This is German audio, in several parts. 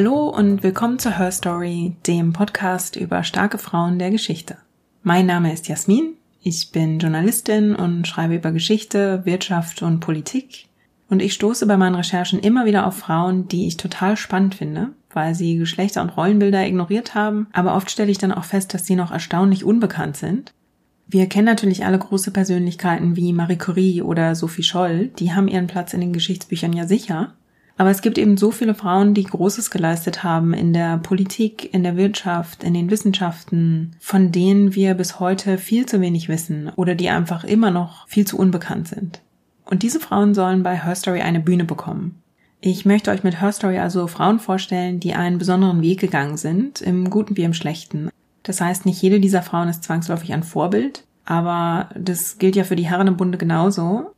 Hallo und willkommen zur Her Story, dem Podcast über starke Frauen der Geschichte. Mein Name ist Jasmin, ich bin Journalistin und schreibe über Geschichte, Wirtschaft und Politik. Und ich stoße bei meinen Recherchen immer wieder auf Frauen, die ich total spannend finde, weil sie Geschlechter- und Rollenbilder ignoriert haben, aber oft stelle ich dann auch fest, dass sie noch erstaunlich unbekannt sind. Wir kennen natürlich alle große Persönlichkeiten wie Marie Curie oder Sophie Scholl, die haben ihren Platz in den Geschichtsbüchern ja sicher. Aber es gibt eben so viele Frauen, die Großes geleistet haben in der Politik, in der Wirtschaft, in den Wissenschaften, von denen wir bis heute viel zu wenig wissen oder die einfach immer noch viel zu unbekannt sind. Und diese Frauen sollen bei Her Story eine Bühne bekommen. Ich möchte euch mit Her Story also Frauen vorstellen, die einen besonderen Weg gegangen sind, im Guten wie im Schlechten. Das heißt, nicht jede dieser Frauen ist zwangsläufig ein Vorbild, aber das gilt ja für die Herren im Bunde genauso.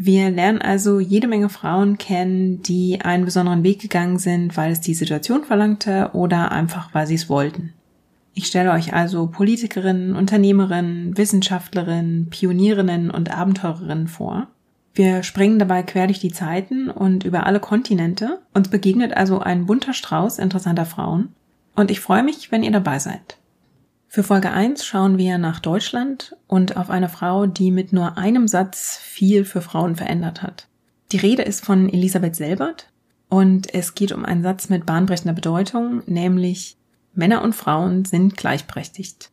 Wir lernen also jede Menge Frauen kennen, die einen besonderen Weg gegangen sind, weil es die Situation verlangte oder einfach, weil sie es wollten. Ich stelle euch also Politikerinnen, Unternehmerinnen, Wissenschaftlerinnen, Pionierinnen und Abenteurerinnen vor. Wir springen dabei quer durch die Zeiten und über alle Kontinente. Uns begegnet also ein bunter Strauß interessanter Frauen. Und ich freue mich, wenn ihr dabei seid. Für Folge 1 schauen wir nach Deutschland und auf eine Frau, die mit nur einem Satz viel für Frauen verändert hat. Die Rede ist von Elisabeth Selbert und es geht um einen Satz mit bahnbrechender Bedeutung, nämlich Männer und Frauen sind gleichberechtigt.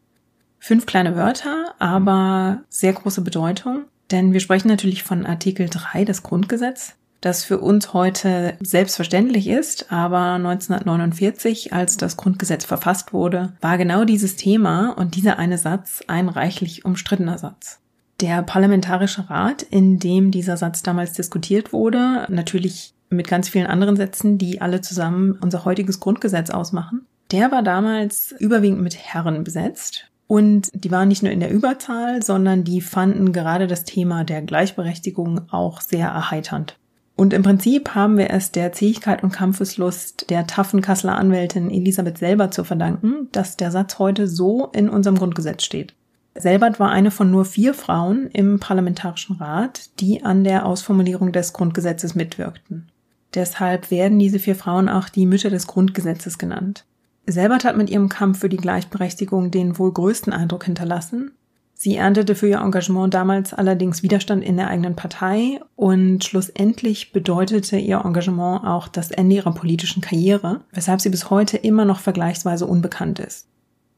Fünf kleine Wörter, aber sehr große Bedeutung denn wir sprechen natürlich von Artikel 3 des Grundgesetzes, das für uns heute selbstverständlich ist, aber 1949, als das Grundgesetz verfasst wurde, war genau dieses Thema und dieser eine Satz ein reichlich umstrittener Satz. Der Parlamentarische Rat, in dem dieser Satz damals diskutiert wurde, natürlich mit ganz vielen anderen Sätzen, die alle zusammen unser heutiges Grundgesetz ausmachen, der war damals überwiegend mit Herren besetzt. Und die waren nicht nur in der Überzahl, sondern die fanden gerade das Thema der Gleichberechtigung auch sehr erheiternd. Und im Prinzip haben wir es der Zähigkeit und Kampfeslust der taffen Kasseler Anwältin Elisabeth Selbert zu verdanken, dass der Satz heute so in unserem Grundgesetz steht. Selbert war eine von nur vier Frauen im Parlamentarischen Rat, die an der Ausformulierung des Grundgesetzes mitwirkten. Deshalb werden diese vier Frauen auch die Mütter des Grundgesetzes genannt. Selbert hat mit ihrem Kampf für die Gleichberechtigung den wohl größten Eindruck hinterlassen. Sie erntete für ihr Engagement damals allerdings Widerstand in der eigenen Partei und schlussendlich bedeutete ihr Engagement auch das Ende ihrer politischen Karriere, weshalb sie bis heute immer noch vergleichsweise unbekannt ist.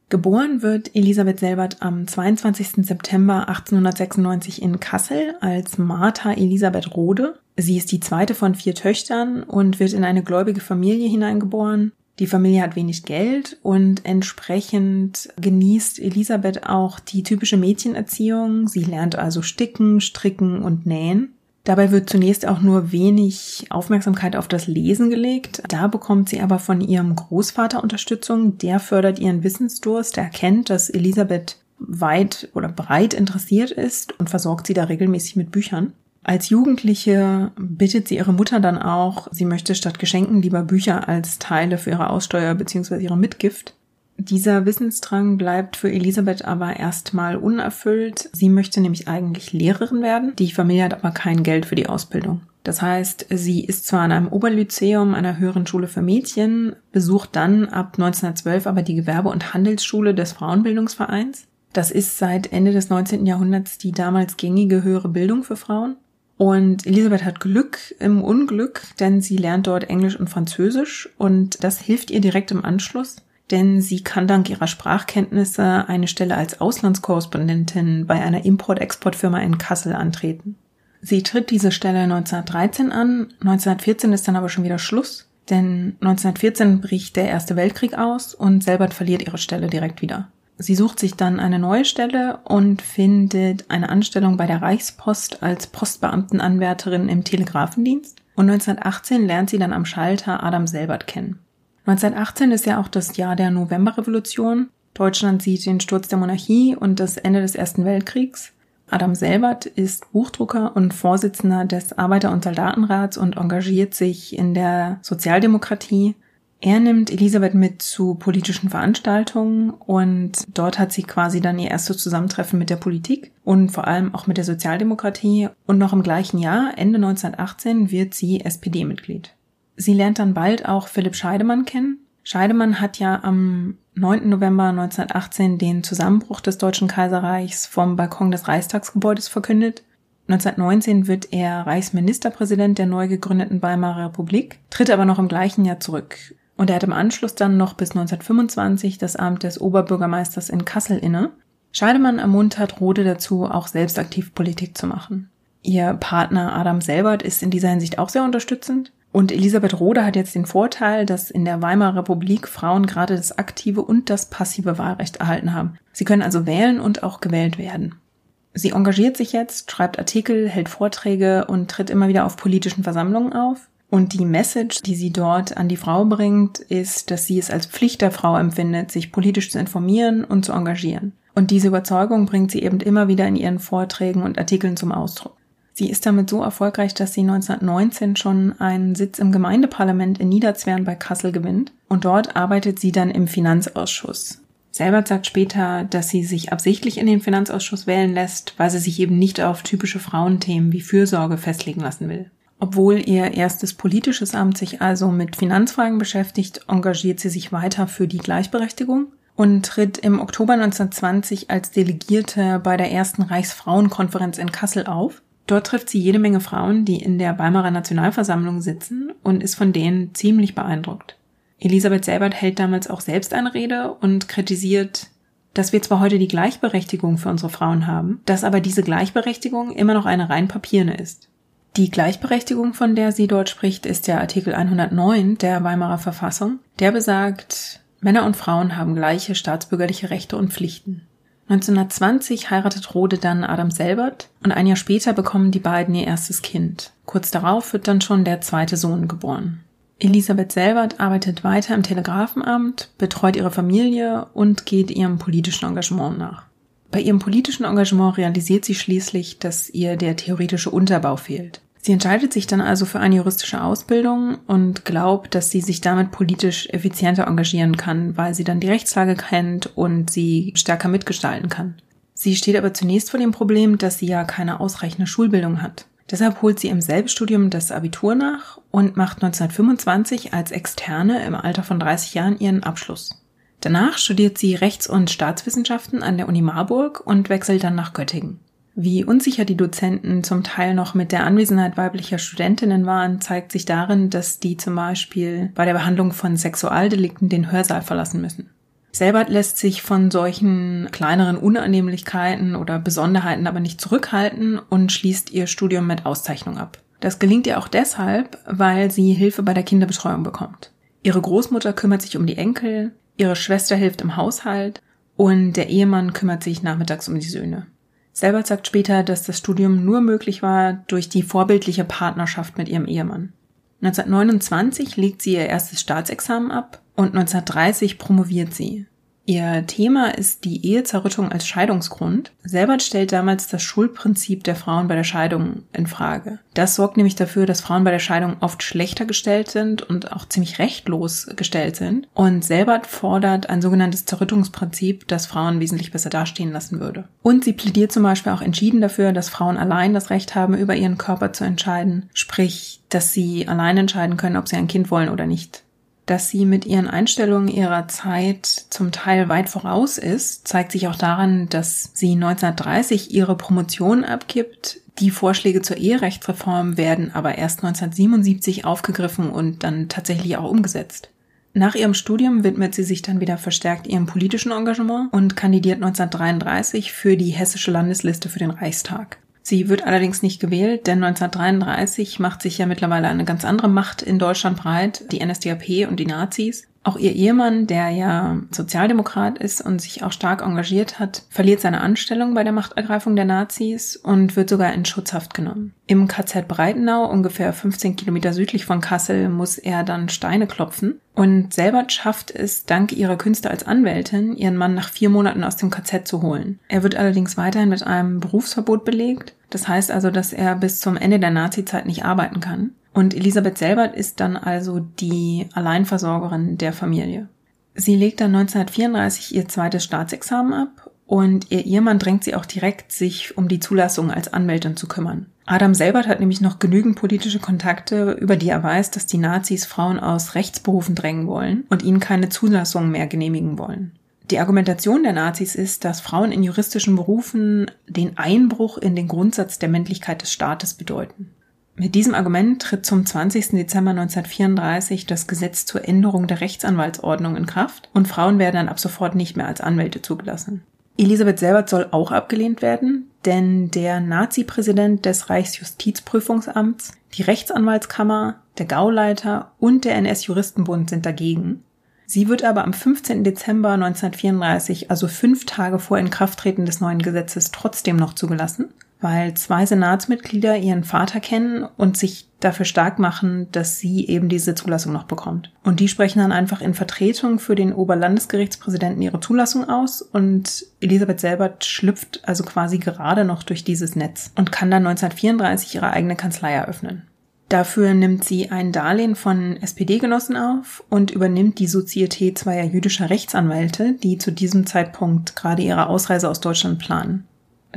Geboren wird Elisabeth Selbert am 22. September 1896 in Kassel als Martha Elisabeth Rode. Sie ist die zweite von vier Töchtern und wird in eine gläubige Familie hineingeboren. Die Familie hat wenig Geld und entsprechend genießt Elisabeth auch die typische Mädchenerziehung. Sie lernt also sticken, stricken und nähen. Dabei wird zunächst auch nur wenig Aufmerksamkeit auf das Lesen gelegt. Da bekommt sie aber von ihrem Großvater Unterstützung. Der fördert ihren Wissensdurst. Er erkennt, dass Elisabeth weit oder breit interessiert ist und versorgt sie da regelmäßig mit Büchern. Als Jugendliche bittet sie ihre Mutter dann auch, sie möchte statt Geschenken lieber Bücher als Teile für ihre Aussteuer bzw. ihre Mitgift. Dieser Wissensdrang bleibt für Elisabeth aber erstmal unerfüllt. Sie möchte nämlich eigentlich Lehrerin werden. Die Familie hat aber kein Geld für die Ausbildung. Das heißt, sie ist zwar an einem Oberlyzeum, einer höheren Schule für Mädchen, besucht dann ab 1912 aber die Gewerbe- und Handelsschule des Frauenbildungsvereins. Das ist seit Ende des 19. Jahrhunderts die damals gängige höhere Bildung für Frauen. Und Elisabeth hat Glück im Unglück, denn sie lernt dort Englisch und Französisch und das hilft ihr direkt im Anschluss, denn sie kann dank ihrer Sprachkenntnisse eine Stelle als Auslandskorrespondentin bei einer Import-Export-Firma in Kassel antreten. Sie tritt diese Stelle 1913 an, 1914 ist dann aber schon wieder Schluss, denn 1914 bricht der Erste Weltkrieg aus und Selbert verliert ihre Stelle direkt wieder. Sie sucht sich dann eine neue Stelle und findet eine Anstellung bei der Reichspost als Postbeamtenanwärterin im Telegrafendienst. Und 1918 lernt sie dann am Schalter Adam Selbert kennen. 1918 ist ja auch das Jahr der Novemberrevolution. Deutschland sieht den Sturz der Monarchie und das Ende des Ersten Weltkriegs. Adam Selbert ist Buchdrucker und Vorsitzender des Arbeiter- und Soldatenrats und engagiert sich in der Sozialdemokratie er nimmt Elisabeth mit zu politischen Veranstaltungen und dort hat sie quasi dann ihr erstes Zusammentreffen mit der Politik und vor allem auch mit der Sozialdemokratie und noch im gleichen Jahr, Ende 1918, wird sie SPD-Mitglied. Sie lernt dann bald auch Philipp Scheidemann kennen. Scheidemann hat ja am 9. November 1918 den Zusammenbruch des Deutschen Kaiserreichs vom Balkon des Reichstagsgebäudes verkündet. 1919 wird er Reichsministerpräsident der neu gegründeten Weimarer Republik, tritt aber noch im gleichen Jahr zurück. Und er hat im Anschluss dann noch bis 1925 das Amt des Oberbürgermeisters in Kassel inne. Scheidemann ermuntert Rode dazu, auch selbst aktiv Politik zu machen. Ihr Partner Adam Selbert ist in dieser Hinsicht auch sehr unterstützend. Und Elisabeth Rode hat jetzt den Vorteil, dass in der Weimarer Republik Frauen gerade das aktive und das passive Wahlrecht erhalten haben. Sie können also wählen und auch gewählt werden. Sie engagiert sich jetzt, schreibt Artikel, hält Vorträge und tritt immer wieder auf politischen Versammlungen auf. Und die Message, die sie dort an die Frau bringt, ist, dass sie es als Pflicht der Frau empfindet, sich politisch zu informieren und zu engagieren. Und diese Überzeugung bringt sie eben immer wieder in ihren Vorträgen und Artikeln zum Ausdruck. Sie ist damit so erfolgreich, dass sie 1919 schon einen Sitz im Gemeindeparlament in Niederzwern bei Kassel gewinnt und dort arbeitet sie dann im Finanzausschuss. Selbert sagt später, dass sie sich absichtlich in den Finanzausschuss wählen lässt, weil sie sich eben nicht auf typische Frauenthemen wie Fürsorge festlegen lassen will. Obwohl ihr erstes politisches Amt sich also mit Finanzfragen beschäftigt, engagiert sie sich weiter für die Gleichberechtigung und tritt im Oktober 1920 als Delegierte bei der ersten Reichsfrauenkonferenz in Kassel auf Dort trifft sie jede Menge Frauen, die in der Weimarer Nationalversammlung sitzen und ist von denen ziemlich beeindruckt. Elisabeth Selbert hält damals auch selbst eine Rede und kritisiert, dass wir zwar heute die Gleichberechtigung für unsere Frauen haben, dass aber diese Gleichberechtigung immer noch eine rein papierne ist. Die Gleichberechtigung, von der sie dort spricht, ist der Artikel 109 der Weimarer Verfassung. Der besagt, Männer und Frauen haben gleiche staatsbürgerliche Rechte und Pflichten. 1920 heiratet Rode dann Adam Selbert und ein Jahr später bekommen die beiden ihr erstes Kind. Kurz darauf wird dann schon der zweite Sohn geboren. Elisabeth Selbert arbeitet weiter im Telegrafenamt, betreut ihre Familie und geht ihrem politischen Engagement nach. Bei ihrem politischen Engagement realisiert sie schließlich, dass ihr der theoretische Unterbau fehlt. Sie entscheidet sich dann also für eine juristische Ausbildung und glaubt, dass sie sich damit politisch effizienter engagieren kann, weil sie dann die Rechtslage kennt und sie stärker mitgestalten kann. Sie steht aber zunächst vor dem Problem, dass sie ja keine ausreichende Schulbildung hat. Deshalb holt sie im Selbststudium das Abitur nach und macht 1925 als Externe im Alter von 30 Jahren ihren Abschluss. Danach studiert sie Rechts- und Staatswissenschaften an der Uni Marburg und wechselt dann nach Göttingen. Wie unsicher die Dozenten zum Teil noch mit der Anwesenheit weiblicher Studentinnen waren, zeigt sich darin, dass die zum Beispiel bei der Behandlung von Sexualdelikten den Hörsaal verlassen müssen. Selbert lässt sich von solchen kleineren Unannehmlichkeiten oder Besonderheiten aber nicht zurückhalten und schließt ihr Studium mit Auszeichnung ab. Das gelingt ihr auch deshalb, weil sie Hilfe bei der Kinderbetreuung bekommt. Ihre Großmutter kümmert sich um die Enkel, ihre Schwester hilft im Haushalt und der Ehemann kümmert sich nachmittags um die Söhne. Selber sagt später, dass das Studium nur möglich war durch die vorbildliche Partnerschaft mit ihrem Ehemann. 1929 legt sie ihr erstes Staatsexamen ab und 1930 promoviert sie. Ihr Thema ist die Ehezerrüttung als Scheidungsgrund. Selbert stellt damals das Schuldprinzip der Frauen bei der Scheidung in Frage. Das sorgt nämlich dafür, dass Frauen bei der Scheidung oft schlechter gestellt sind und auch ziemlich rechtlos gestellt sind. Und Selbert fordert ein sogenanntes Zerrüttungsprinzip, das Frauen wesentlich besser dastehen lassen würde. Und sie plädiert zum Beispiel auch entschieden dafür, dass Frauen allein das Recht haben, über ihren Körper zu entscheiden. Sprich, dass sie allein entscheiden können, ob sie ein Kind wollen oder nicht dass sie mit ihren Einstellungen ihrer Zeit zum Teil weit voraus ist, zeigt sich auch daran, dass sie 1930 ihre Promotion abgibt. Die Vorschläge zur Eherechtsreform werden aber erst 1977 aufgegriffen und dann tatsächlich auch umgesetzt. Nach ihrem Studium widmet sie sich dann wieder verstärkt ihrem politischen Engagement und kandidiert 1933 für die hessische Landesliste für den Reichstag. Sie wird allerdings nicht gewählt, denn 1933 macht sich ja mittlerweile eine ganz andere Macht in Deutschland breit, die NSDAP und die Nazis. Auch ihr Ehemann, der ja Sozialdemokrat ist und sich auch stark engagiert hat, verliert seine Anstellung bei der Machtergreifung der Nazis und wird sogar in Schutzhaft genommen. Im KZ Breitenau, ungefähr 15 Kilometer südlich von Kassel, muss er dann Steine klopfen. Und selber schafft es, dank ihrer Künste als Anwältin, ihren Mann nach vier Monaten aus dem KZ zu holen. Er wird allerdings weiterhin mit einem Berufsverbot belegt. Das heißt also, dass er bis zum Ende der Nazizeit nicht arbeiten kann. Und Elisabeth Selbert ist dann also die Alleinversorgerin der Familie. Sie legt dann 1934 ihr zweites Staatsexamen ab und ihr Ehemann drängt sie auch direkt, sich um die Zulassung als Anwältin zu kümmern. Adam Selbert hat nämlich noch genügend politische Kontakte, über die er weiß, dass die Nazis Frauen aus Rechtsberufen drängen wollen und ihnen keine Zulassung mehr genehmigen wollen. Die Argumentation der Nazis ist, dass Frauen in juristischen Berufen den Einbruch in den Grundsatz der Männlichkeit des Staates bedeuten. Mit diesem Argument tritt zum 20. Dezember 1934 das Gesetz zur Änderung der Rechtsanwaltsordnung in Kraft und Frauen werden dann ab sofort nicht mehr als Anwälte zugelassen. Elisabeth Selbert soll auch abgelehnt werden, denn der Nazi-Präsident des Reichsjustizprüfungsamts, die Rechtsanwaltskammer, der Gauleiter und der NS-Juristenbund sind dagegen. Sie wird aber am 15. Dezember 1934, also fünf Tage vor Inkrafttreten des neuen Gesetzes, trotzdem noch zugelassen weil zwei Senatsmitglieder ihren Vater kennen und sich dafür stark machen, dass sie eben diese Zulassung noch bekommt. Und die sprechen dann einfach in Vertretung für den Oberlandesgerichtspräsidenten ihre Zulassung aus und Elisabeth Selbert schlüpft also quasi gerade noch durch dieses Netz und kann dann 1934 ihre eigene Kanzlei eröffnen. Dafür nimmt sie ein Darlehen von SPD-Genossen auf und übernimmt die Sozietät zweier jüdischer Rechtsanwälte, die zu diesem Zeitpunkt gerade ihre Ausreise aus Deutschland planen.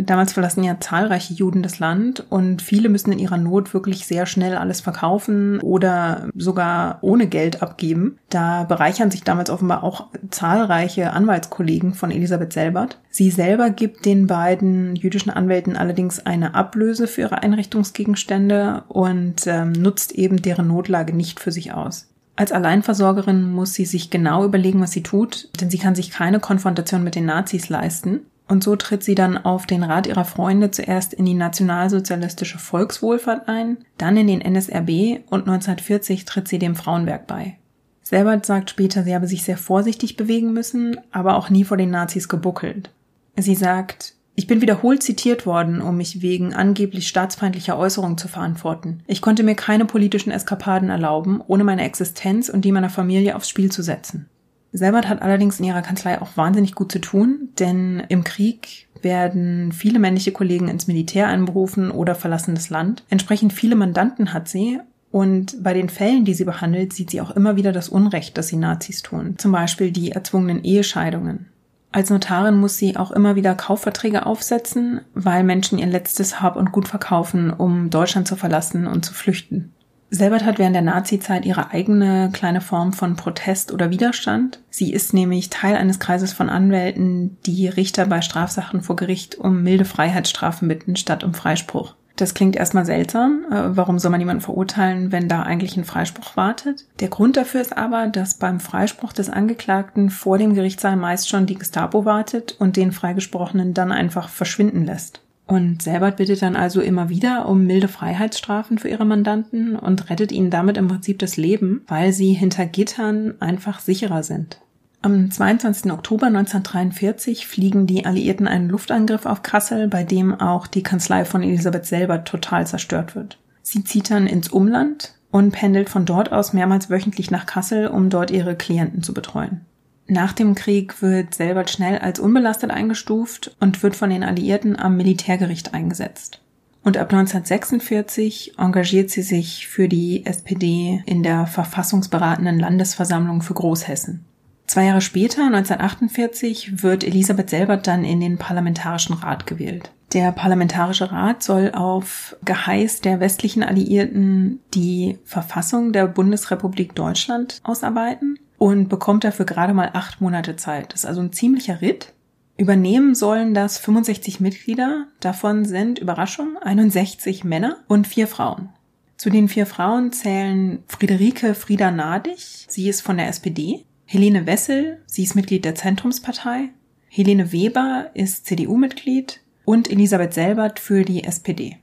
Damals verlassen ja zahlreiche Juden das Land und viele müssen in ihrer Not wirklich sehr schnell alles verkaufen oder sogar ohne Geld abgeben. Da bereichern sich damals offenbar auch zahlreiche Anwaltskollegen von Elisabeth Selbert. Sie selber gibt den beiden jüdischen Anwälten allerdings eine Ablöse für ihre Einrichtungsgegenstände und ähm, nutzt eben deren Notlage nicht für sich aus. Als Alleinversorgerin muss sie sich genau überlegen, was sie tut, denn sie kann sich keine Konfrontation mit den Nazis leisten. Und so tritt sie dann auf den Rat ihrer Freunde zuerst in die Nationalsozialistische Volkswohlfahrt ein, dann in den NSRB und 1940 tritt sie dem Frauenwerk bei. Selbert sagt später, sie habe sich sehr vorsichtig bewegen müssen, aber auch nie vor den Nazis gebuckelt. Sie sagt, ich bin wiederholt zitiert worden, um mich wegen angeblich staatsfeindlicher Äußerungen zu verantworten. Ich konnte mir keine politischen Eskapaden erlauben, ohne meine Existenz und die meiner Familie aufs Spiel zu setzen. Selbert hat allerdings in ihrer Kanzlei auch wahnsinnig gut zu tun, denn im Krieg werden viele männliche Kollegen ins Militär einberufen oder verlassen das Land. Entsprechend viele Mandanten hat sie und bei den Fällen, die sie behandelt, sieht sie auch immer wieder das Unrecht, das sie Nazis tun. Zum Beispiel die erzwungenen Ehescheidungen. Als Notarin muss sie auch immer wieder Kaufverträge aufsetzen, weil Menschen ihr letztes Hab und Gut verkaufen, um Deutschland zu verlassen und zu flüchten. Selbert hat während der Nazi-Zeit ihre eigene kleine Form von Protest oder Widerstand. Sie ist nämlich Teil eines Kreises von Anwälten, die Richter bei Strafsachen vor Gericht um milde Freiheitsstrafen bitten statt um Freispruch. Das klingt erstmal seltsam. Äh, warum soll man jemanden verurteilen, wenn da eigentlich ein Freispruch wartet? Der Grund dafür ist aber, dass beim Freispruch des Angeklagten vor dem Gerichtssaal meist schon die Gestapo wartet und den Freigesprochenen dann einfach verschwinden lässt. Und Selbert bittet dann also immer wieder um milde Freiheitsstrafen für ihre Mandanten und rettet ihnen damit im Prinzip das Leben, weil sie hinter Gittern einfach sicherer sind. Am 22. Oktober 1943 fliegen die Alliierten einen Luftangriff auf Kassel, bei dem auch die Kanzlei von Elisabeth Selbert total zerstört wird. Sie zieht dann ins Umland und pendelt von dort aus mehrmals wöchentlich nach Kassel, um dort ihre Klienten zu betreuen. Nach dem Krieg wird Selbert schnell als unbelastet eingestuft und wird von den Alliierten am Militärgericht eingesetzt. Und ab 1946 engagiert sie sich für die SPD in der verfassungsberatenden Landesversammlung für Großhessen. Zwei Jahre später, 1948, wird Elisabeth Selbert dann in den Parlamentarischen Rat gewählt. Der Parlamentarische Rat soll auf Geheiß der westlichen Alliierten die Verfassung der Bundesrepublik Deutschland ausarbeiten und bekommt dafür gerade mal acht Monate Zeit. Das ist also ein ziemlicher Ritt. Übernehmen sollen das 65 Mitglieder. Davon sind, Überraschung, 61 Männer und vier Frauen. Zu den vier Frauen zählen Friederike Frieda Nadig, sie ist von der SPD, Helene Wessel, sie ist Mitglied der Zentrumspartei, Helene Weber ist CDU-Mitglied und Elisabeth Selbert für die SPD.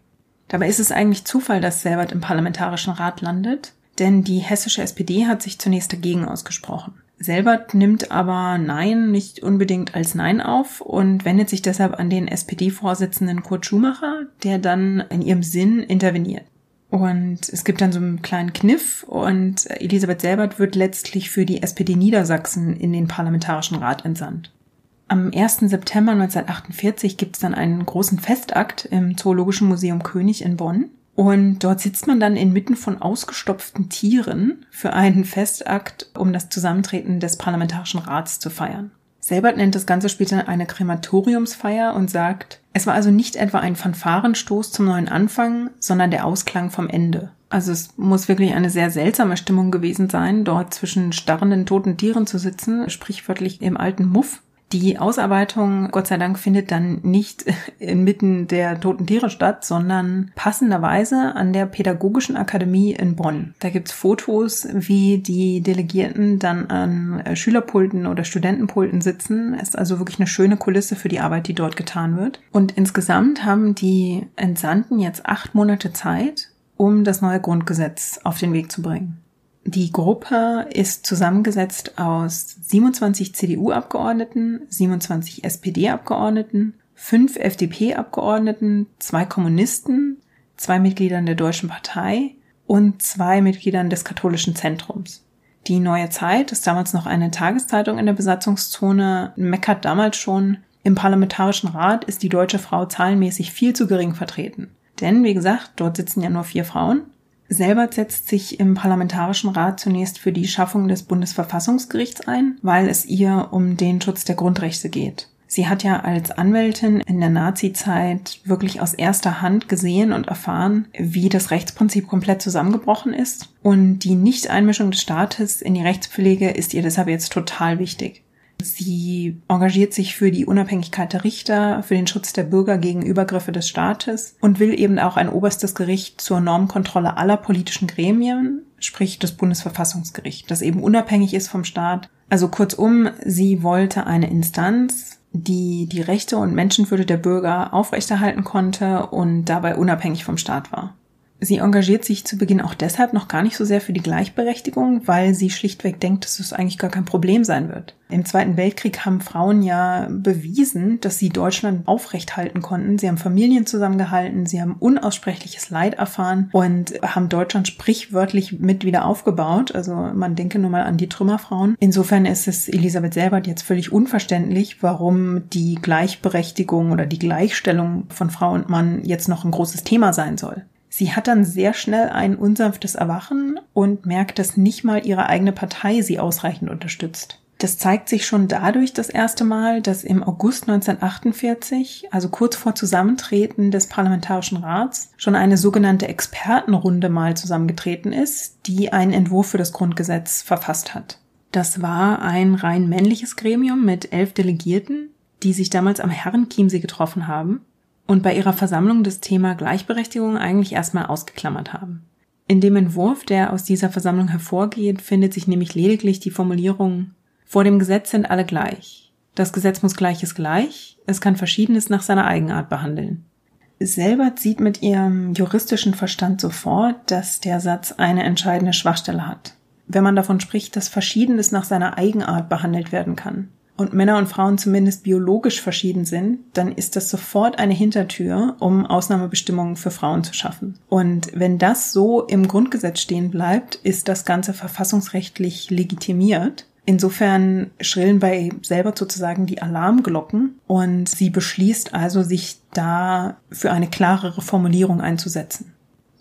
Dabei ist es eigentlich Zufall, dass Selbert im Parlamentarischen Rat landet, denn die hessische SPD hat sich zunächst dagegen ausgesprochen. Selbert nimmt aber Nein nicht unbedingt als Nein auf und wendet sich deshalb an den SPD-Vorsitzenden Kurt Schumacher, der dann in ihrem Sinn interveniert. Und es gibt dann so einen kleinen Kniff und Elisabeth Selbert wird letztlich für die SPD Niedersachsen in den Parlamentarischen Rat entsandt. Am 1. September 1948 gibt es dann einen großen Festakt im Zoologischen Museum König in Bonn. Und dort sitzt man dann inmitten von ausgestopften Tieren für einen Festakt, um das Zusammentreten des Parlamentarischen Rats zu feiern. Selbert nennt das Ganze später eine Krematoriumsfeier und sagt, Es war also nicht etwa ein Fanfarenstoß zum neuen Anfang, sondern der Ausklang vom Ende. Also es muss wirklich eine sehr seltsame Stimmung gewesen sein, dort zwischen starrenden toten Tieren zu sitzen, sprichwörtlich im alten Muff die Ausarbeitung, Gott sei Dank, findet dann nicht inmitten der toten Tiere statt, sondern passenderweise an der Pädagogischen Akademie in Bonn. Da gibt's Fotos, wie die Delegierten dann an Schülerpulten oder Studentenpulten sitzen. Ist also wirklich eine schöne Kulisse für die Arbeit, die dort getan wird. Und insgesamt haben die Entsandten jetzt acht Monate Zeit, um das neue Grundgesetz auf den Weg zu bringen. Die Gruppe ist zusammengesetzt aus 27 CDU-Abgeordneten, 27 SPD-Abgeordneten, fünf FDP-Abgeordneten, zwei Kommunisten, zwei Mitgliedern der Deutschen Partei und zwei Mitgliedern des katholischen Zentrums. Die Neue Zeit ist damals noch eine Tageszeitung in der Besatzungszone, meckert damals schon, im Parlamentarischen Rat ist die deutsche Frau zahlenmäßig viel zu gering vertreten. Denn, wie gesagt, dort sitzen ja nur vier Frauen Selbert setzt sich im Parlamentarischen Rat zunächst für die Schaffung des Bundesverfassungsgerichts ein, weil es ihr um den Schutz der Grundrechte geht. Sie hat ja als Anwältin in der Nazi-Zeit wirklich aus erster Hand gesehen und erfahren, wie das Rechtsprinzip komplett zusammengebrochen ist. Und die Nichteinmischung des Staates in die Rechtspflege ist ihr deshalb jetzt total wichtig. Sie engagiert sich für die Unabhängigkeit der Richter, für den Schutz der Bürger gegen Übergriffe des Staates und will eben auch ein oberstes Gericht zur Normkontrolle aller politischen Gremien, sprich das Bundesverfassungsgericht, das eben unabhängig ist vom Staat. Also kurzum, sie wollte eine Instanz, die die Rechte und Menschenwürde der Bürger aufrechterhalten konnte und dabei unabhängig vom Staat war. Sie engagiert sich zu Beginn auch deshalb noch gar nicht so sehr für die Gleichberechtigung, weil sie schlichtweg denkt, dass es eigentlich gar kein Problem sein wird. Im Zweiten Weltkrieg haben Frauen ja bewiesen, dass sie Deutschland aufrecht halten konnten. Sie haben Familien zusammengehalten, sie haben unaussprechliches Leid erfahren und haben Deutschland sprichwörtlich mit wieder aufgebaut. Also man denke nur mal an die Trümmerfrauen. Insofern ist es Elisabeth Selbert jetzt völlig unverständlich, warum die Gleichberechtigung oder die Gleichstellung von Frau und Mann jetzt noch ein großes Thema sein soll. Sie hat dann sehr schnell ein unsanftes Erwachen und merkt, dass nicht mal ihre eigene Partei sie ausreichend unterstützt. Das zeigt sich schon dadurch das erste Mal, dass im August 1948, also kurz vor Zusammentreten des Parlamentarischen Rats, schon eine sogenannte Expertenrunde mal zusammengetreten ist, die einen Entwurf für das Grundgesetz verfasst hat. Das war ein rein männliches Gremium mit elf Delegierten, die sich damals am Herrenchiemsee getroffen haben und bei ihrer Versammlung das Thema Gleichberechtigung eigentlich erstmal ausgeklammert haben. In dem Entwurf, der aus dieser Versammlung hervorgeht, findet sich nämlich lediglich die Formulierung Vor dem Gesetz sind alle gleich. Das Gesetz muss Gleiches gleich, es kann Verschiedenes nach seiner Eigenart behandeln. Selbert sieht mit ihrem juristischen Verstand sofort, dass der Satz eine entscheidende Schwachstelle hat. Wenn man davon spricht, dass Verschiedenes nach seiner Eigenart behandelt werden kann und Männer und Frauen zumindest biologisch verschieden sind, dann ist das sofort eine Hintertür, um Ausnahmebestimmungen für Frauen zu schaffen. Und wenn das so im Grundgesetz stehen bleibt, ist das Ganze verfassungsrechtlich legitimiert. Insofern schrillen bei selber sozusagen die Alarmglocken und sie beschließt also, sich da für eine klarere Formulierung einzusetzen.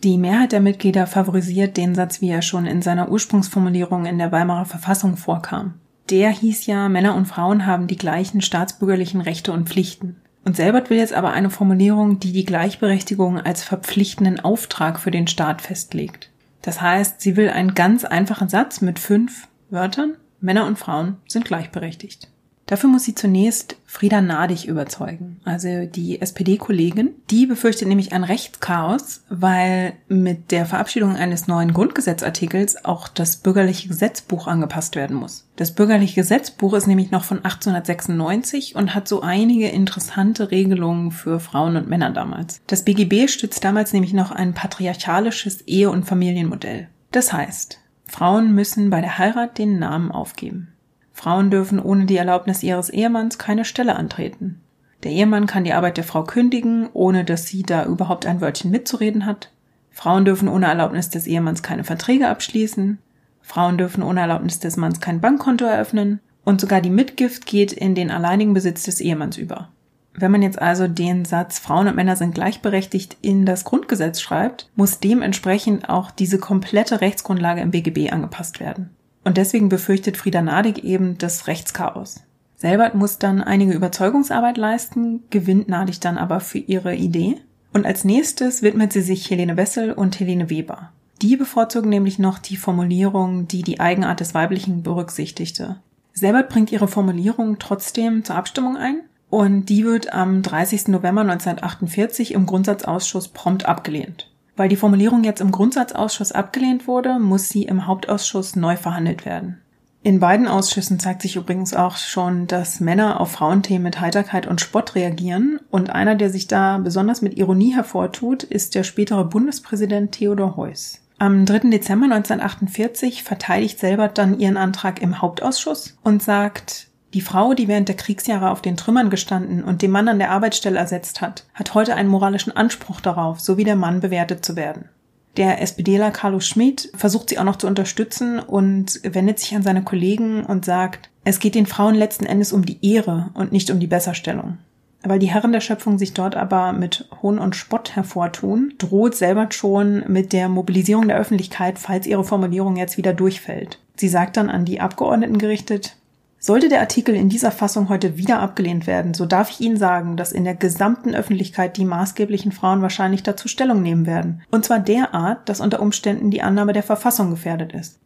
Die Mehrheit der Mitglieder favorisiert den Satz, wie er schon in seiner Ursprungsformulierung in der Weimarer Verfassung vorkam der hieß ja, Männer und Frauen haben die gleichen staatsbürgerlichen Rechte und Pflichten. Und Selbert will jetzt aber eine Formulierung, die die Gleichberechtigung als verpflichtenden Auftrag für den Staat festlegt. Das heißt, sie will einen ganz einfachen Satz mit fünf Wörtern. Männer und Frauen sind gleichberechtigt. Dafür muss sie zunächst Frieda Nadig überzeugen, also die SPD-Kollegin. Die befürchtet nämlich ein Rechtschaos, weil mit der Verabschiedung eines neuen Grundgesetzartikels auch das bürgerliche Gesetzbuch angepasst werden muss. Das bürgerliche Gesetzbuch ist nämlich noch von 1896 und hat so einige interessante Regelungen für Frauen und Männer damals. Das BGB stützt damals nämlich noch ein patriarchalisches Ehe- und Familienmodell. Das heißt, Frauen müssen bei der Heirat den Namen aufgeben. Frauen dürfen ohne die Erlaubnis ihres Ehemanns keine Stelle antreten. Der Ehemann kann die Arbeit der Frau kündigen, ohne dass sie da überhaupt ein Wörtchen mitzureden hat. Frauen dürfen ohne Erlaubnis des Ehemanns keine Verträge abschließen. Frauen dürfen ohne Erlaubnis des Manns kein Bankkonto eröffnen. Und sogar die Mitgift geht in den alleinigen Besitz des Ehemanns über. Wenn man jetzt also den Satz Frauen und Männer sind gleichberechtigt in das Grundgesetz schreibt, muss dementsprechend auch diese komplette Rechtsgrundlage im BGB angepasst werden. Und deswegen befürchtet Frieda Nadig eben das Rechtschaos. Selbert muss dann einige Überzeugungsarbeit leisten, gewinnt Nadig dann aber für ihre Idee. Und als nächstes widmet sie sich Helene Wessel und Helene Weber. Die bevorzugen nämlich noch die Formulierung, die die Eigenart des Weiblichen berücksichtigte. Selbert bringt ihre Formulierung trotzdem zur Abstimmung ein und die wird am 30. November 1948 im Grundsatzausschuss prompt abgelehnt. Weil die Formulierung jetzt im Grundsatzausschuss abgelehnt wurde, muss sie im Hauptausschuss neu verhandelt werden. In beiden Ausschüssen zeigt sich übrigens auch schon, dass Männer auf Frauenthemen mit Heiterkeit und Spott reagieren. Und einer, der sich da besonders mit Ironie hervortut, ist der spätere Bundespräsident Theodor Heuss. Am 3. Dezember 1948 verteidigt Selbert dann ihren Antrag im Hauptausschuss und sagt, die Frau, die während der Kriegsjahre auf den Trümmern gestanden und den Mann an der Arbeitsstelle ersetzt hat, hat heute einen moralischen Anspruch darauf, so wie der Mann bewertet zu werden. Der SPDler Carlos Schmid versucht sie auch noch zu unterstützen und wendet sich an seine Kollegen und sagt, es geht den Frauen letzten Endes um die Ehre und nicht um die Besserstellung. Weil die Herren der Schöpfung sich dort aber mit Hohn und Spott hervortun, droht Selbert schon mit der Mobilisierung der Öffentlichkeit, falls ihre Formulierung jetzt wieder durchfällt. Sie sagt dann an die Abgeordneten gerichtet, sollte der Artikel in dieser Fassung heute wieder abgelehnt werden, so darf ich Ihnen sagen, dass in der gesamten Öffentlichkeit die maßgeblichen Frauen wahrscheinlich dazu Stellung nehmen werden. Und zwar derart, dass unter Umständen die Annahme der Verfassung gefährdet ist.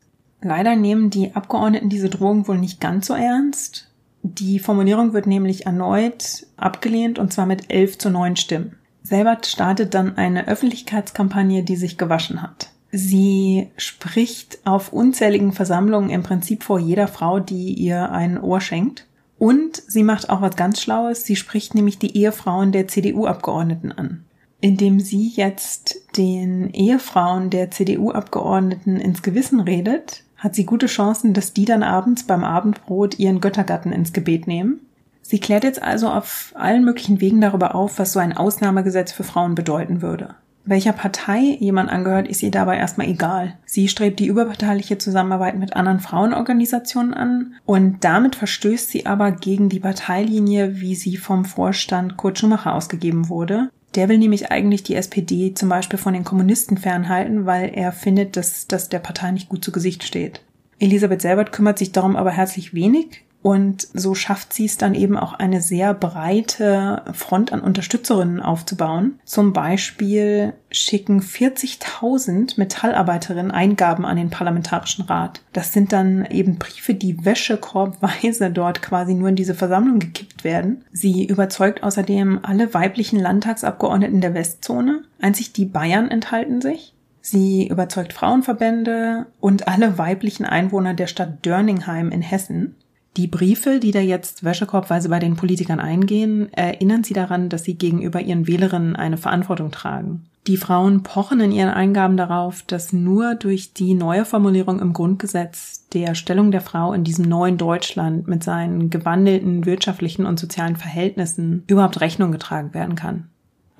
Leider nehmen die Abgeordneten diese Drohung wohl nicht ganz so ernst. Die Formulierung wird nämlich erneut abgelehnt und zwar mit elf zu neun Stimmen. Selbert startet dann eine Öffentlichkeitskampagne, die sich gewaschen hat. Sie spricht auf unzähligen Versammlungen im Prinzip vor jeder Frau, die ihr ein Ohr schenkt. Und sie macht auch was ganz Schlaues. Sie spricht nämlich die Ehefrauen der CDU-Abgeordneten an. Indem sie jetzt den Ehefrauen der CDU-Abgeordneten ins Gewissen redet, hat sie gute Chancen, dass die dann abends beim Abendbrot ihren Göttergatten ins Gebet nehmen. Sie klärt jetzt also auf allen möglichen Wegen darüber auf, was so ein Ausnahmegesetz für Frauen bedeuten würde. Welcher Partei jemand angehört, ist ihr dabei erstmal egal. Sie strebt die überparteiliche Zusammenarbeit mit anderen Frauenorganisationen an und damit verstößt sie aber gegen die Parteilinie, wie sie vom Vorstand Kurt Schumacher ausgegeben wurde. Der will nämlich eigentlich die SPD zum Beispiel von den Kommunisten fernhalten, weil er findet, dass das der Partei nicht gut zu Gesicht steht. Elisabeth Selbert kümmert sich darum aber herzlich wenig. Und so schafft sie es dann eben auch eine sehr breite Front an Unterstützerinnen aufzubauen. Zum Beispiel schicken 40.000 Metallarbeiterinnen Eingaben an den Parlamentarischen Rat. Das sind dann eben Briefe, die wäschekorbweise dort quasi nur in diese Versammlung gekippt werden. Sie überzeugt außerdem alle weiblichen Landtagsabgeordneten der Westzone. Einzig die Bayern enthalten sich. Sie überzeugt Frauenverbände und alle weiblichen Einwohner der Stadt Dörningheim in Hessen. Die Briefe, die da jetzt wäschekorbweise bei den Politikern eingehen, erinnern sie daran, dass sie gegenüber ihren Wählerinnen eine Verantwortung tragen. Die Frauen pochen in ihren Eingaben darauf, dass nur durch die neue Formulierung im Grundgesetz der Stellung der Frau in diesem neuen Deutschland mit seinen gewandelten wirtschaftlichen und sozialen Verhältnissen überhaupt Rechnung getragen werden kann.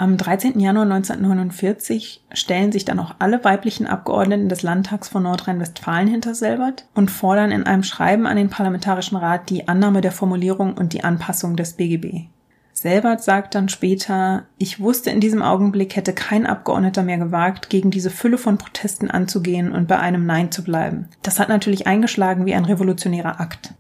Am 13. Januar 1949 stellen sich dann auch alle weiblichen Abgeordneten des Landtags von Nordrhein-Westfalen hinter Selbert und fordern in einem Schreiben an den Parlamentarischen Rat die Annahme der Formulierung und die Anpassung des BGB. Selbert sagt dann später, ich wusste in diesem Augenblick hätte kein Abgeordneter mehr gewagt, gegen diese Fülle von Protesten anzugehen und bei einem Nein zu bleiben. Das hat natürlich eingeschlagen wie ein revolutionärer Akt.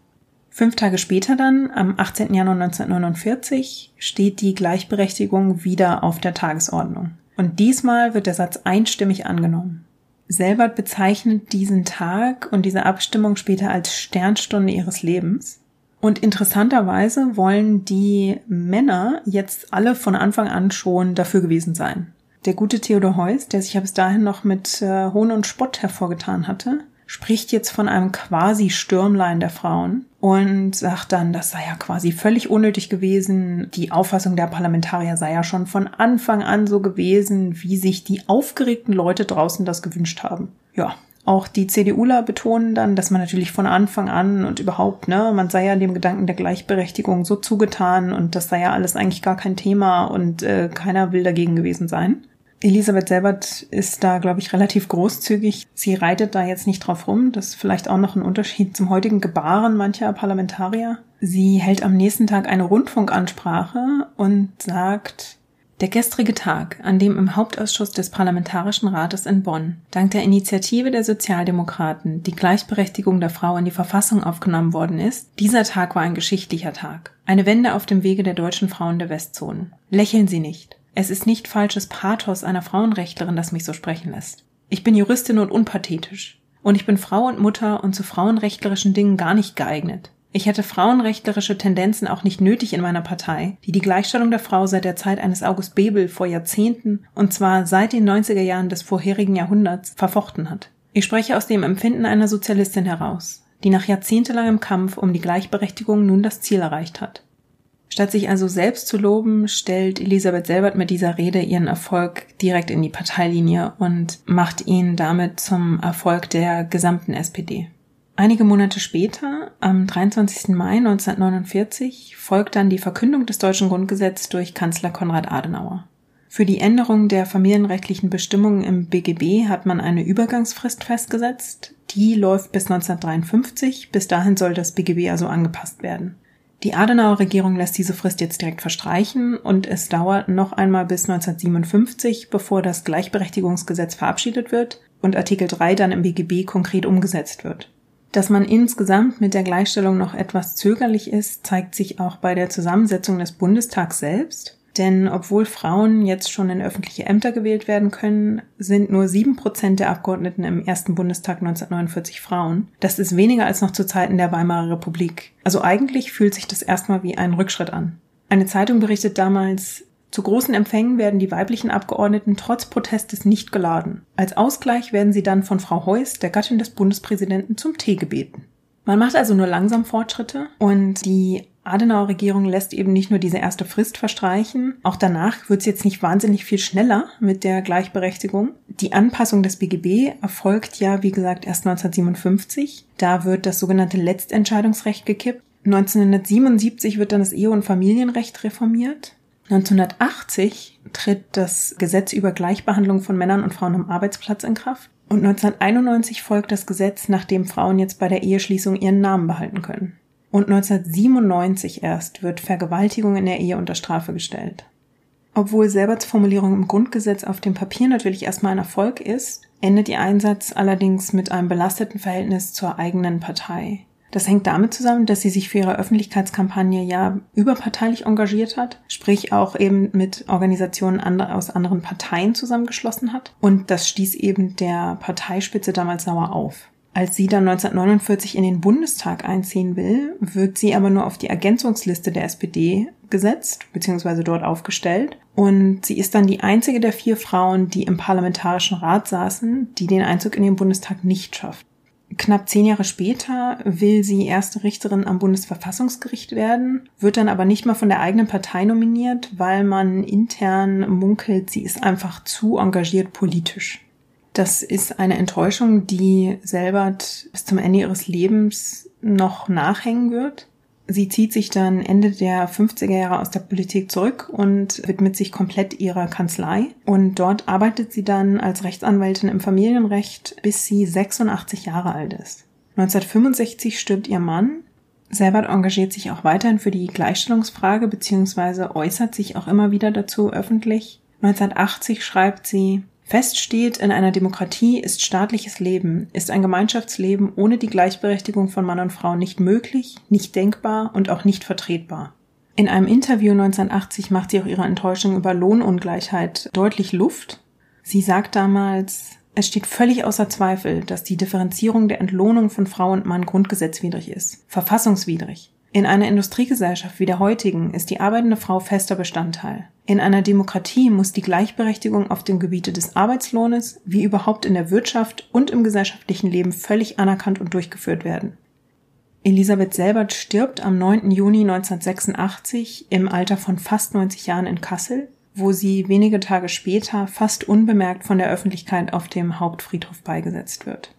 Fünf Tage später dann, am 18. Januar 1949, steht die Gleichberechtigung wieder auf der Tagesordnung. Und diesmal wird der Satz einstimmig angenommen. Selbert bezeichnet diesen Tag und diese Abstimmung später als Sternstunde ihres Lebens. Und interessanterweise wollen die Männer jetzt alle von Anfang an schon dafür gewesen sein. Der gute Theodor Heuss, der sich ja bis dahin noch mit äh, Hohn und Spott hervorgetan hatte, spricht jetzt von einem quasi Stürmlein der Frauen und sagt dann, das sei ja quasi völlig unnötig gewesen. Die Auffassung der Parlamentarier sei ja schon von Anfang an so gewesen, wie sich die aufgeregten Leute draußen das gewünscht haben. Ja, auch die CDUler betonen dann, dass man natürlich von Anfang an und überhaupt, ne, man sei ja dem Gedanken der Gleichberechtigung so zugetan und das sei ja alles eigentlich gar kein Thema und äh, keiner will dagegen gewesen sein. Elisabeth Selbert ist da, glaube ich, relativ großzügig. Sie reitet da jetzt nicht drauf rum. Das ist vielleicht auch noch ein Unterschied zum heutigen Gebaren mancher Parlamentarier. Sie hält am nächsten Tag eine Rundfunkansprache und sagt, Der gestrige Tag, an dem im Hauptausschuss des Parlamentarischen Rates in Bonn dank der Initiative der Sozialdemokraten die Gleichberechtigung der Frau in die Verfassung aufgenommen worden ist, dieser Tag war ein geschichtlicher Tag. Eine Wende auf dem Wege der deutschen Frauen der Westzonen. Lächeln Sie nicht. Es ist nicht falsches Pathos einer Frauenrechtlerin, das mich so sprechen lässt. Ich bin Juristin und unpathetisch. Und ich bin Frau und Mutter und zu frauenrechtlerischen Dingen gar nicht geeignet. Ich hätte frauenrechtlerische Tendenzen auch nicht nötig in meiner Partei, die die Gleichstellung der Frau seit der Zeit eines August Bebel vor Jahrzehnten, und zwar seit den 90er Jahren des vorherigen Jahrhunderts, verfochten hat. Ich spreche aus dem Empfinden einer Sozialistin heraus, die nach jahrzehntelangem Kampf um die Gleichberechtigung nun das Ziel erreicht hat. Statt sich also selbst zu loben, stellt Elisabeth Selbert mit dieser Rede ihren Erfolg direkt in die Parteilinie und macht ihn damit zum Erfolg der gesamten SPD. Einige Monate später, am 23. Mai 1949, folgt dann die Verkündung des deutschen Grundgesetzes durch Kanzler Konrad Adenauer. Für die Änderung der familienrechtlichen Bestimmungen im BGB hat man eine Übergangsfrist festgesetzt. Die läuft bis 1953. Bis dahin soll das BGB also angepasst werden. Die Adenauer Regierung lässt diese Frist jetzt direkt verstreichen und es dauert noch einmal bis 1957, bevor das Gleichberechtigungsgesetz verabschiedet wird und Artikel 3 dann im BGB konkret umgesetzt wird. Dass man insgesamt mit der Gleichstellung noch etwas zögerlich ist, zeigt sich auch bei der Zusammensetzung des Bundestags selbst. Denn obwohl Frauen jetzt schon in öffentliche Ämter gewählt werden können, sind nur sieben Prozent der Abgeordneten im ersten Bundestag 1949 Frauen. Das ist weniger als noch zu Zeiten der Weimarer Republik. Also eigentlich fühlt sich das erstmal wie ein Rückschritt an. Eine Zeitung berichtet damals, zu großen Empfängen werden die weiblichen Abgeordneten trotz Protestes nicht geladen. Als Ausgleich werden sie dann von Frau Heuss, der Gattin des Bundespräsidenten, zum Tee gebeten. Man macht also nur langsam Fortschritte und die Adenauer Regierung lässt eben nicht nur diese erste Frist verstreichen, auch danach wird es jetzt nicht wahnsinnig viel schneller mit der Gleichberechtigung. Die Anpassung des BGB erfolgt ja, wie gesagt, erst 1957. Da wird das sogenannte Letztentscheidungsrecht gekippt. 1977 wird dann das Ehe- und Familienrecht reformiert. 1980 tritt das Gesetz über Gleichbehandlung von Männern und Frauen am Arbeitsplatz in Kraft. Und 1991 folgt das Gesetz, nach dem Frauen jetzt bei der Eheschließung ihren Namen behalten können. Und 1997 erst wird Vergewaltigung in der Ehe unter Strafe gestellt. Obwohl Selberts Formulierung im Grundgesetz auf dem Papier natürlich erstmal ein Erfolg ist, endet ihr Einsatz allerdings mit einem belasteten Verhältnis zur eigenen Partei. Das hängt damit zusammen, dass sie sich für ihre Öffentlichkeitskampagne ja überparteilich engagiert hat, sprich auch eben mit Organisationen aus anderen Parteien zusammengeschlossen hat. Und das stieß eben der Parteispitze damals sauer auf. Als sie dann 1949 in den Bundestag einziehen will, wird sie aber nur auf die Ergänzungsliste der SPD gesetzt, beziehungsweise dort aufgestellt. Und sie ist dann die einzige der vier Frauen, die im Parlamentarischen Rat saßen, die den Einzug in den Bundestag nicht schafft. Knapp zehn Jahre später will sie erste Richterin am Bundesverfassungsgericht werden, wird dann aber nicht mal von der eigenen Partei nominiert, weil man intern munkelt, sie ist einfach zu engagiert politisch. Das ist eine Enttäuschung, die Selbert bis zum Ende ihres Lebens noch nachhängen wird. Sie zieht sich dann Ende der 50er Jahre aus der Politik zurück und widmet sich komplett ihrer Kanzlei. Und dort arbeitet sie dann als Rechtsanwältin im Familienrecht, bis sie 86 Jahre alt ist. 1965 stirbt ihr Mann. Selbert engagiert sich auch weiterhin für die Gleichstellungsfrage bzw. äußert sich auch immer wieder dazu öffentlich. 1980 schreibt sie, Fest steht, in einer Demokratie ist staatliches Leben, ist ein Gemeinschaftsleben ohne die Gleichberechtigung von Mann und Frau nicht möglich, nicht denkbar und auch nicht vertretbar. In einem Interview 1980 macht sie auch ihre Enttäuschung über Lohnungleichheit deutlich Luft. Sie sagt damals, es steht völlig außer Zweifel, dass die Differenzierung der Entlohnung von Frau und Mann grundgesetzwidrig ist, verfassungswidrig. In einer Industriegesellschaft wie der heutigen ist die arbeitende Frau fester Bestandteil. In einer Demokratie muss die Gleichberechtigung auf dem Gebiete des Arbeitslohnes wie überhaupt in der Wirtschaft und im gesellschaftlichen Leben völlig anerkannt und durchgeführt werden. Elisabeth Selbert stirbt am 9. Juni 1986 im Alter von fast 90 Jahren in Kassel, wo sie wenige Tage später fast unbemerkt von der Öffentlichkeit auf dem Hauptfriedhof beigesetzt wird.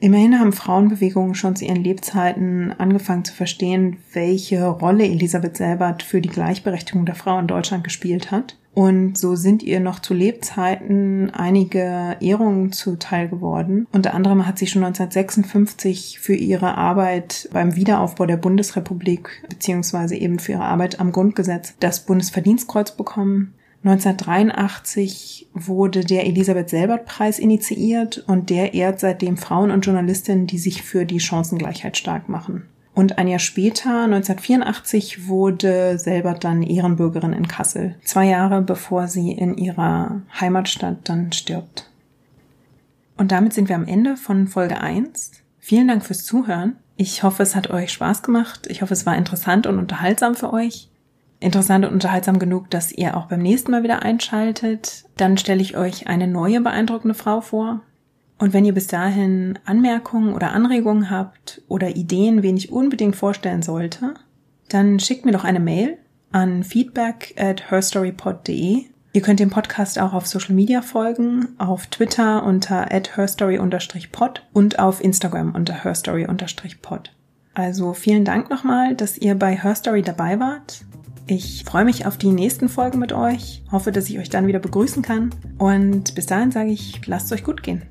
Immerhin haben Frauenbewegungen schon zu ihren Lebzeiten angefangen zu verstehen, welche Rolle Elisabeth Selbert für die Gleichberechtigung der Frau in Deutschland gespielt hat. Und so sind ihr noch zu Lebzeiten einige Ehrungen zuteil geworden. Unter anderem hat sie schon 1956 für ihre Arbeit beim Wiederaufbau der Bundesrepublik beziehungsweise eben für ihre Arbeit am Grundgesetz das Bundesverdienstkreuz bekommen. 1983 wurde der Elisabeth Selbert Preis initiiert und der ehrt seitdem Frauen und Journalistinnen, die sich für die Chancengleichheit stark machen. Und ein Jahr später, 1984, wurde Selbert dann Ehrenbürgerin in Kassel. Zwei Jahre bevor sie in ihrer Heimatstadt dann stirbt. Und damit sind wir am Ende von Folge 1. Vielen Dank fürs Zuhören. Ich hoffe, es hat euch Spaß gemacht. Ich hoffe, es war interessant und unterhaltsam für euch interessant und unterhaltsam genug, dass ihr auch beim nächsten Mal wieder einschaltet. Dann stelle ich euch eine neue beeindruckende Frau vor. Und wenn ihr bis dahin Anmerkungen oder Anregungen habt oder Ideen, wen ich unbedingt vorstellen sollte, dann schickt mir doch eine Mail an feedback at herstorypod.de. Ihr könnt dem Podcast auch auf Social Media folgen, auf Twitter unter at herstory-pod und auf Instagram unter herstory-pod. Also vielen Dank nochmal, dass ihr bei Herstory dabei wart ich freue mich auf die nächsten Folgen mit euch, hoffe, dass ich euch dann wieder begrüßen kann und bis dahin sage ich, lasst es euch gut gehen.